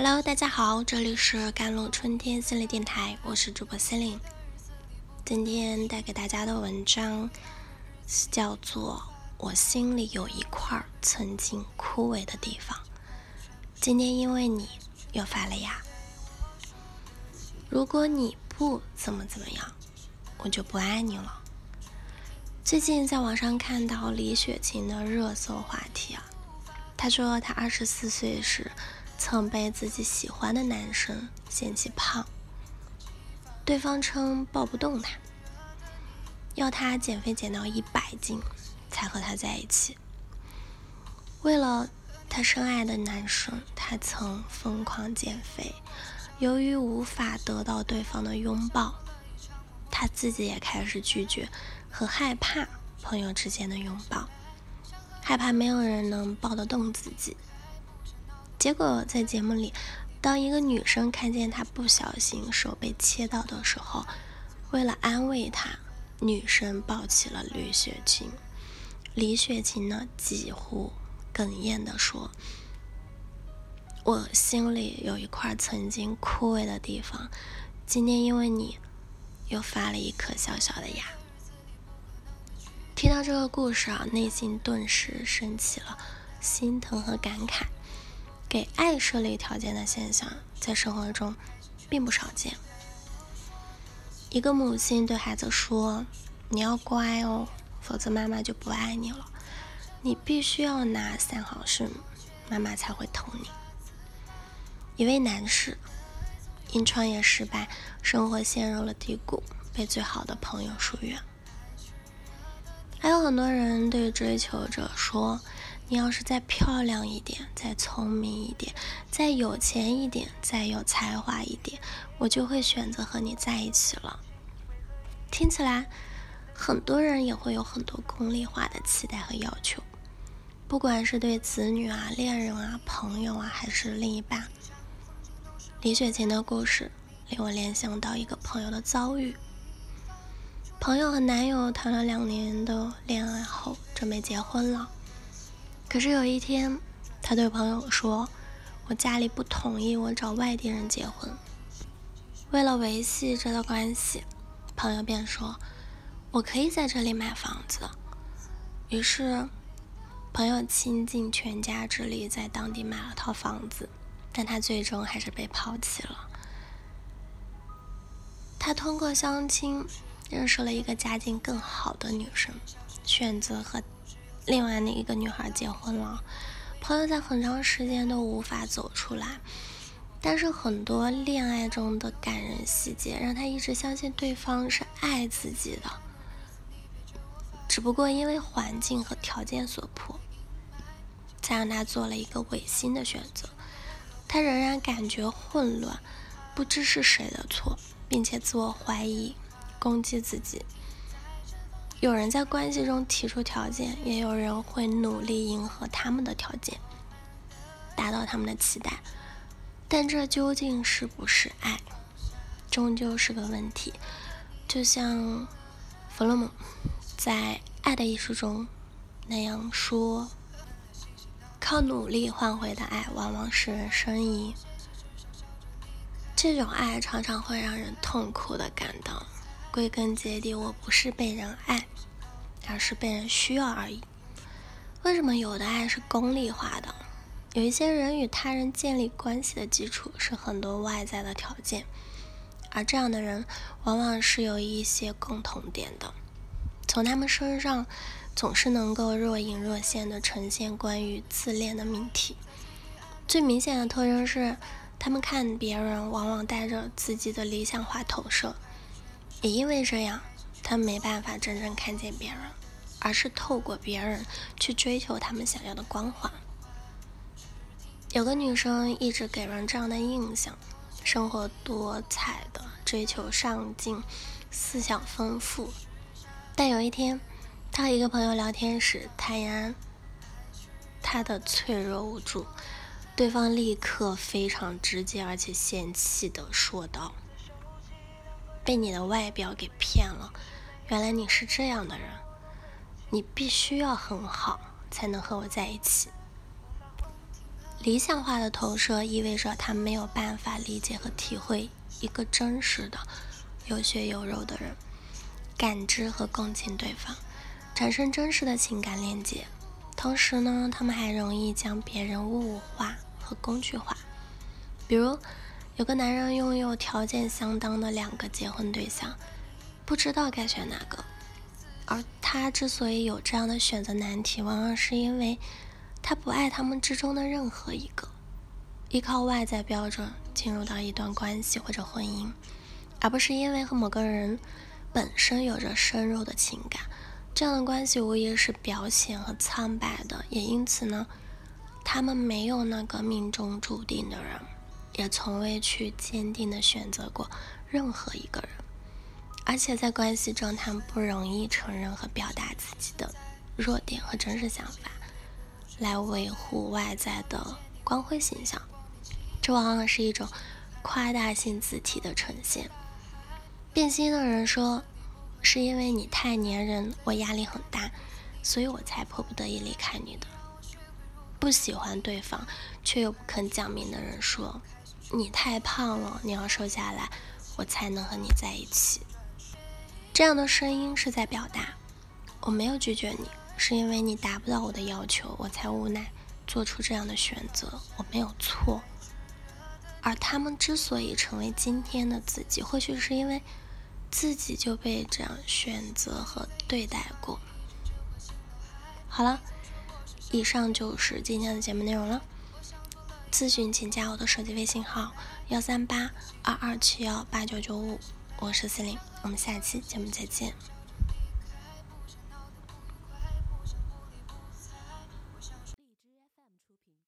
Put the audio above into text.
Hello，大家好，这里是甘露春天心理电台，我是主播心灵。今天带给大家的文章叫做《我心里有一块曾经枯萎的地方》，今天因为你又发了芽。如果你不怎么怎么样，我就不爱你了。最近在网上看到李雪琴的热搜话题啊，她说她二十四岁时。曾被自己喜欢的男生嫌弃胖，对方称抱不动他，要他减肥减到一百斤才和他在一起。为了他深爱的男生，他曾疯狂减肥。由于无法得到对方的拥抱，他自己也开始拒绝和害怕朋友之间的拥抱，害怕没有人能抱得动自己。结果在节目里，当一个女生看见他不小心手被切到的时候，为了安慰他，女生抱起了李雪琴。李雪琴呢，几乎哽咽地说：“我心里有一块曾经枯萎的地方，今天因为你，又发了一颗小小的芽。”听到这个故事啊，内心顿时升起了心疼和感慨。给爱设立条件的现象，在生活中并不少见。一个母亲对孩子说：“你要乖哦，否则妈妈就不爱你了。你必须要拿三好胜，妈妈才会疼你。”一位男士因创业失败，生活陷入了低谷，被最好的朋友疏远。还有很多人对追求者说。你要是再漂亮一点，再聪明一点，再有钱一点，再有才华一点，我就会选择和你在一起了。听起来，很多人也会有很多功利化的期待和要求，不管是对子女啊、恋人啊、朋友啊，还是另一半。李雪琴的故事令我联想到一个朋友的遭遇：朋友和男友谈了两年的恋爱后，准备结婚了。可是有一天，他对朋友说：“我家里不同意我找外地人结婚。”为了维系这段关系，朋友便说：“我可以在这里买房子。”于是，朋友倾尽全家之力在当地买了套房子，但他最终还是被抛弃了。他通过相亲认识了一个家境更好的女生，选择和。另外那一个女孩结婚了，朋友在很长时间都无法走出来，但是很多恋爱中的感人细节让他一直相信对方是爱自己的，只不过因为环境和条件所迫，才让他做了一个违心的选择。他仍然感觉混乱，不知是谁的错，并且自我怀疑，攻击自己。有人在关系中提出条件，也有人会努力迎合他们的条件，达到他们的期待。但这究竟是不是爱，终究是个问题。就像弗洛姆在《爱的艺术》中那样说：“靠努力换回的爱，往往使人生疑。这种爱常常会让人痛苦的感到。”归根结底，我不是被人爱，而是被人需要而已。为什么有的爱是功利化的？有一些人与他人建立关系的基础是很多外在的条件，而这样的人往往是有一些共同点的。从他们身上，总是能够若隐若现的呈现关于自恋的命题。最明显的特征是，他们看别人往往带着自己的理想化投射。也因为这样，他没办法真正看见别人，而是透过别人去追求他们想要的光环。有个女生一直给人这样的印象：生活多彩的，追求上进，思想丰富。但有一天，她和一个朋友聊天时，坦言她的脆弱无助，对方立刻非常直接而且嫌弃的说道。被你的外表给骗了，原来你是这样的人，你必须要很好才能和我在一起。理想化的投射意味着他没有办法理解和体会一个真实的、有血有肉的人，感知和共情对方，产生真实的情感链接。同时呢，他们还容易将别人物化和工具化。比如，有个男人拥有条件相当的两个结婚对象，不知道该选哪个。而他之所以有这样的选择难题，往往是因为他不爱他们之中的任何一个，依靠外在标准进入到一段关系或者婚姻，而不是因为和某个人本身有着深入的情感。这样的关系无疑是表浅和苍白的，也因此呢，他们没有那个命中注定的人，也从未去坚定的选择过任何一个人。而且在关系中，他们不容易承认和表达自己的弱点和真实想法，来维护外在的光辉形象。这往往是一种夸大性字体的呈现。变心的人说：“是因为你太粘人，我压力很大，所以我才迫不得已离开你的。”不喜欢对方却又不肯讲明的人说：“你太胖了，你要瘦下来，我才能和你在一起。”这样的声音是在表达，我没有拒绝你，是因为你达不到我的要求，我才无奈做出这样的选择，我没有错。而他们之所以成为今天的自己，或许是因为自己就被这样选择和对待过。好了，以上就是今天的节目内容了。咨询请加我的手机微信号：幺三八二二七幺八九九五。我是司令，我们下期节目再见。